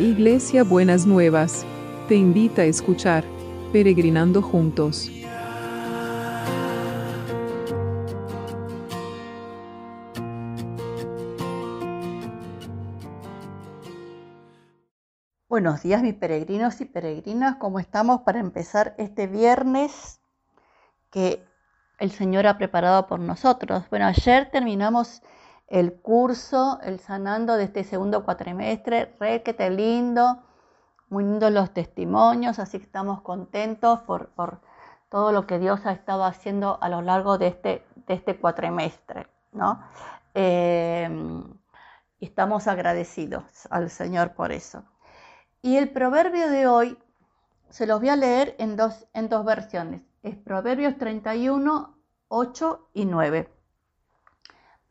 Iglesia Buenas Nuevas, te invita a escuchar Peregrinando Juntos. Buenos días mis peregrinos y peregrinas, ¿cómo estamos para empezar este viernes que el Señor ha preparado por nosotros? Bueno, ayer terminamos el curso, el sanando de este segundo cuatrimestre, re que te lindo, muy lindos los testimonios, así que estamos contentos por, todo lo que Dios ha estado haciendo a lo largo de este, de este cuatrimestre, ¿no? Eh, estamos agradecidos al Señor por eso. Y el proverbio de hoy se los voy a leer en dos, en dos versiones. Es Proverbios 31, 8 y 9.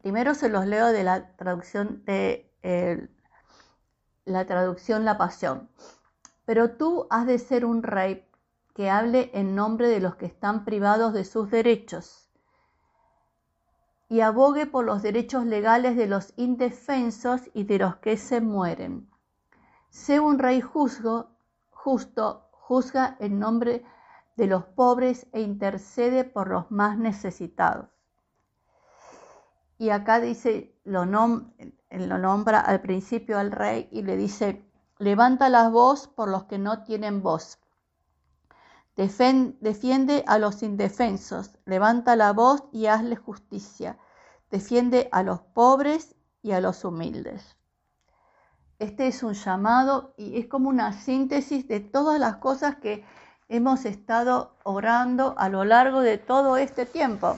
Primero se los leo de la traducción de la traducción La Pasión. Pero tú has de ser un rey que hable en nombre de los que están privados de sus derechos y abogue por los derechos legales de los indefensos y de los que se mueren. Sé un rey justo, juzga en nombre de los pobres e intercede por los más necesitados. Y acá dice, lo, lo nombra al principio al rey y le dice, levanta la voz por los que no tienen voz. defiende a los indefensos, levanta la voz y hazle justicia. Defiende a los pobres y a los humildes. Este es un llamado y es como una síntesis de todas las cosas que hemos estado orando a lo largo de todo este tiempo,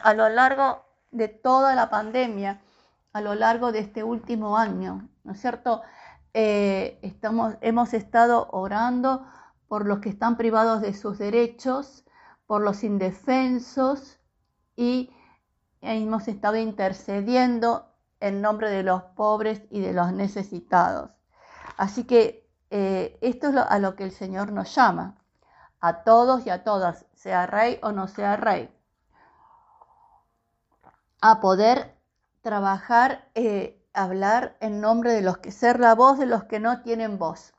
a lo largo de toda la pandemia a lo largo de este último año, ¿no es cierto? Eh, hemos estado orando por los que están privados de sus derechos, por los indefensos y hemos estado intercediendo en nombre de los pobres y de los necesitados. Así que eh, esto es a lo que el Señor nos llama, a todos y a todas, sea rey o no sea rey a poder trabajar, eh, hablar en nombre de los que, ser la voz de los que no tienen voz,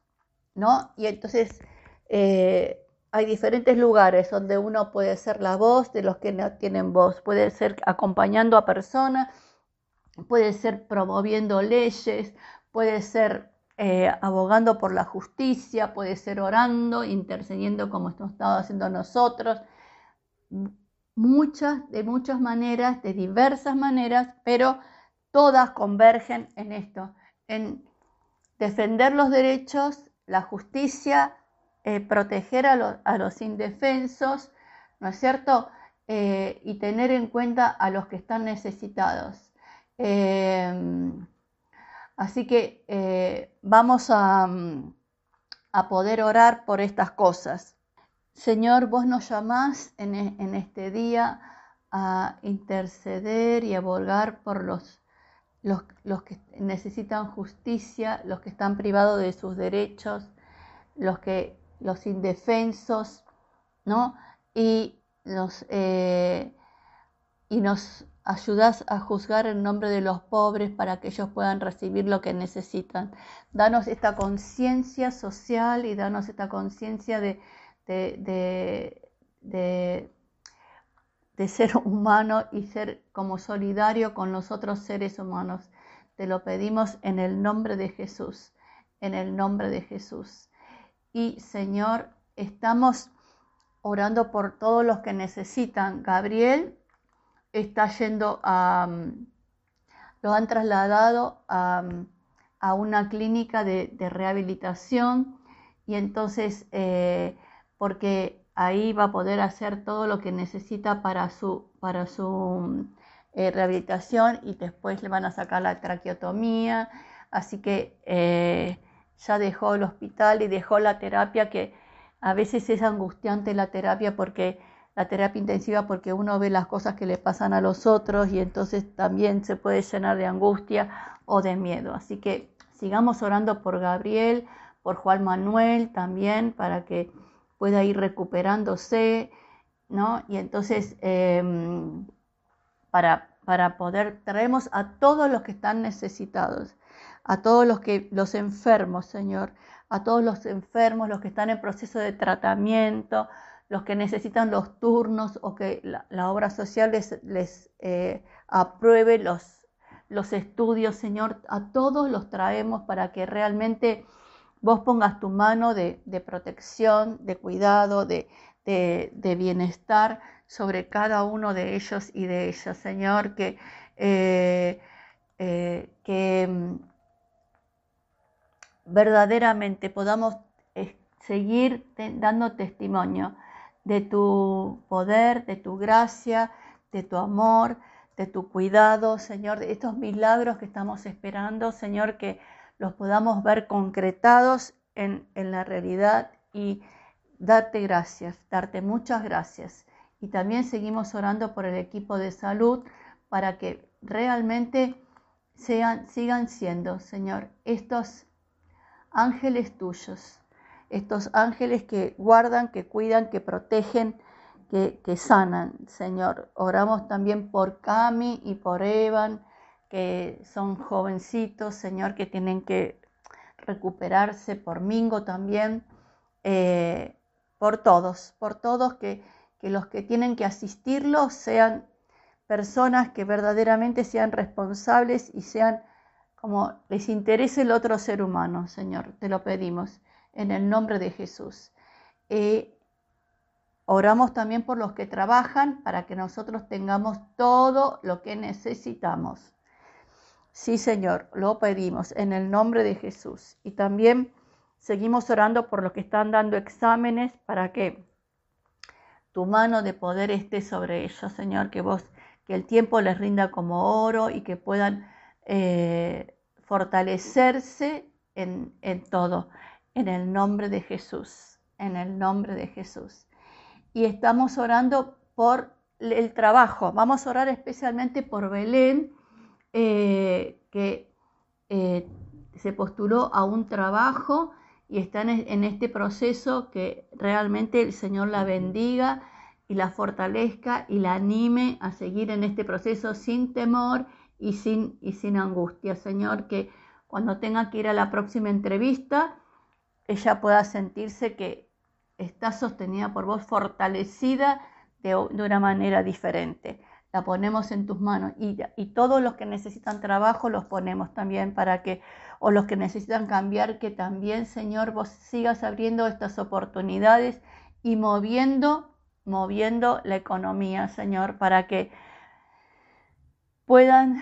¿no? Y entonces eh, hay diferentes lugares donde uno puede ser la voz de los que no tienen voz, puede ser acompañando a personas, puede ser promoviendo leyes, puede ser eh, abogando por la justicia, puede ser orando, intercediendo como estado haciendo nosotros muchas, de muchas maneras, de diversas maneras, pero todas convergen en esto, en defender los derechos, la justicia, eh, proteger a, los indefensos, ¿no es cierto? Eh, y tener en cuenta a los que están necesitados. Em, así que vamos a, a poder orar por estas cosas. Señor, vos nos llamás e, en, este día a interceder y a abogar por los, los, que necesitan justicia, los que están privados de sus derechos, los, que, los indefensos, ¿no? Y nos, eh, y nos ayudas a juzgar en nombre de los pobres para que ellos puedan recibir lo que necesitan. Danos esta conciencia social y danos esta conciencia de de, de, ser humano y ser como solidario con los otros seres humanos. Te lo pedimos en el nombre de Jesús, en el nombre de Jesús. Y Señor, estamos orando por todos los que necesitan. Gabriel está yendo a, lo han trasladado a, una clínica de, rehabilitación y entonces eh, porque ahí va a poder hacer todo lo que necesita para su, para su eh, rehabilitación y después le van a sacar la traqueotomía. Así que eh, ya dejó el hospital y dejó la terapia, que a veces es angustiante la terapia porque la terapia intensiva porque uno ve las cosas que le pasan a los otros y entonces también se puede llenar de angustia o de miedo. Así que sigamos orando por Gabriel, por Juan Manuel también, para que pueda ir recuperándose, ¿no? Y entonces, em, para, para poder, traemos a todos los que están necesitados, a todos los, que, los enfermos, Señor, a todos los enfermos, los que están en proceso de tratamiento, los que necesitan los turnos o que la, obra social les, eh, apruebe los, los estudios, Señor, a todos los traemos para que realmente vos pongas tu mano de, protección, de cuidado, de, bienestar sobre cada uno de ellos y de ellas, Señor, que, eh, eh, que mm, verdaderamente podamos seguir dando testimonio de tu poder, de tu gracia, de tu amor, de tu cuidado, Señor, de estos milagros que estamos esperando, Señor, que los podamos ver concretados en, la realidad y darte gracias, darte muchas gracias. Y también seguimos orando por el equipo de salud para que realmente sean, sigan siendo, Señor, estos ángeles tuyos, estos ángeles que guardan, que cuidan, que protegen, que, sanan, Señor. Oramos también por Cami y por Evan, que son jovencitos, Señor, que tienen que recuperarse, por Mingo también, eh, por todos, por todos, que, que los que tienen que asistirlos sean personas que verdaderamente sean responsables y sean como les interese el otro ser humano, Señor, te lo pedimos en el nombre de Jesús. Eh, Oramos también por los que trabajan para que nosotros tengamos todo lo que necesitamos. Sí, Señor, lo pedimos en el nombre de Jesús. Y también seguimos orando por los que están dando exámenes para que tu mano de poder esté sobre ellos, Señor, que vos, que el tiempo les rinda como oro y que puedan eh, fortalecerse en, en todo, en el nombre de Jesús, en el nombre de Jesús y estamos orando por el trabajo. Vamos a orar especialmente por Belén, eh, que eh, se postuló a un trabajo y está en este proceso que realmente el Señor la bendiga y la fortalezca y la anime a seguir en este proceso sin temor y sin, y sin angustia. Señor, que cuando tenga que ir a la próxima entrevista, ella pueda sentirse que está sostenida por vos, fortalecida de, una manera diferente. La ponemos en tus manos y, y todos los que necesitan trabajo los ponemos también para que, o los que necesitan cambiar, que también, Señor, vos sigas abriendo estas oportunidades y moviendo, moviendo la economía, Señor, para que puedan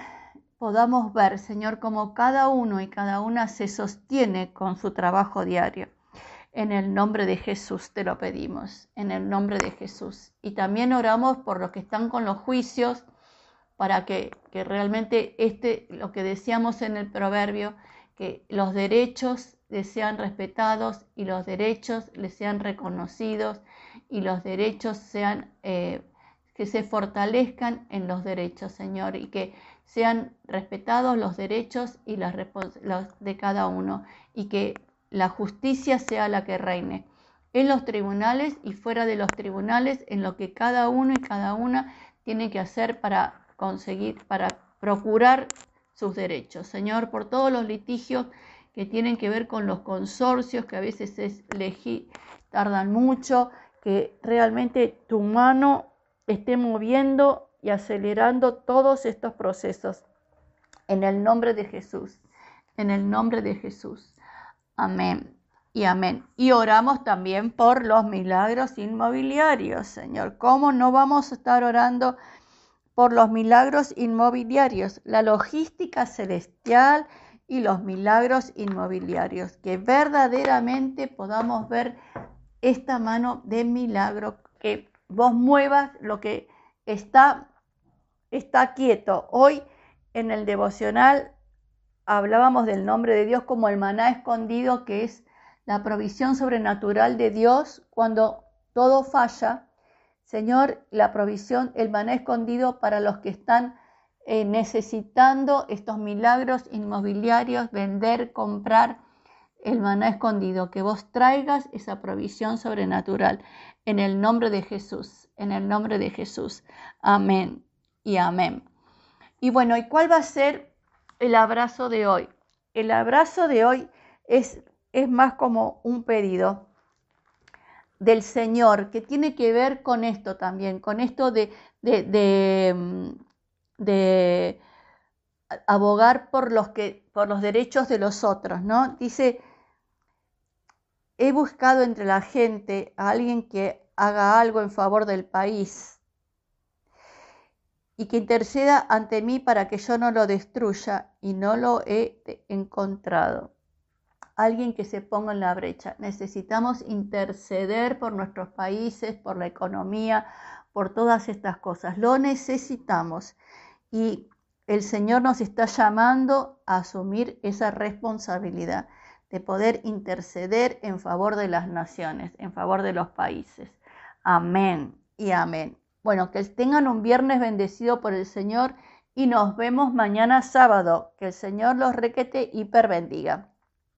podamos ver, Señor, cómo cada uno y cada una se sostiene con su trabajo diario. En el nombre de Jesús te lo pedimos, en el nombre de Jesús. Y también oramos por los que están con los juicios, para que, realmente este, lo que decíamos en el proverbio, que los derechos les sean respetados y los derechos les sean reconocidos y los derechos sean, eh, que se fortalezcan en los derechos, Señor, y que sean respetados los derechos y las los de cada uno y que la justicia sea la que reine en los tribunales y fuera de los tribunales, en lo que cada uno y cada una tiene que hacer para conseguir, para procurar sus derechos. Señor, por todos los litigios que tienen que ver con los consorcios, que a veces es tardan mucho, que realmente tu mano esté moviendo y acelerando todos estos procesos. En el nombre de Jesús, en el nombre de Jesús. Amén y amén. Y oramos también por los milagros inmobiliarios, Señor. ¿Cómo no vamos a estar orando por los milagros inmobiliarios? La logística celestial y los milagros inmobiliarios. Que verdaderamente podamos ver esta mano de milagro, que vos muevas lo que está, está quieto. Hoy en el devocional hablábamos del nombre de Dios como el maná escondido, que es la provisión sobrenatural de Dios cuando todo falla. Señor, la provisión, el maná escondido para los que están eh, necesitando estos milagros inmobiliarios, vender, comprar el maná escondido, que vos traigas esa provisión sobrenatural en el nombre de Jesús, en el nombre de Jesús. Amén y amén. Y bueno, ¿y cuál va a ser el abrazo de hoy. el abrazo de hoy es, es más como un pedido del Señor que tiene que ver con esto también, con esto de, de, de, de abogar por los, que, por los derechos de los otros, ¿no? Dice, he buscado entre la gente a alguien que haga algo en favor del país y que interceda ante mí para que yo no lo destruya y no lo he encontrado. Alguien que se ponga en la brecha. Necesitamos interceder por nuestros países, por la economía, por todas estas cosas. Lo necesitamos. Y el Señor nos está llamando a asumir esa responsabilidad de poder interceder en favor de las naciones, en favor de los países. Amén y amén. Bueno, que tengan un viernes bendecido por el Señor y nos vemos mañana sábado. Que el Señor los requete y perbendiga.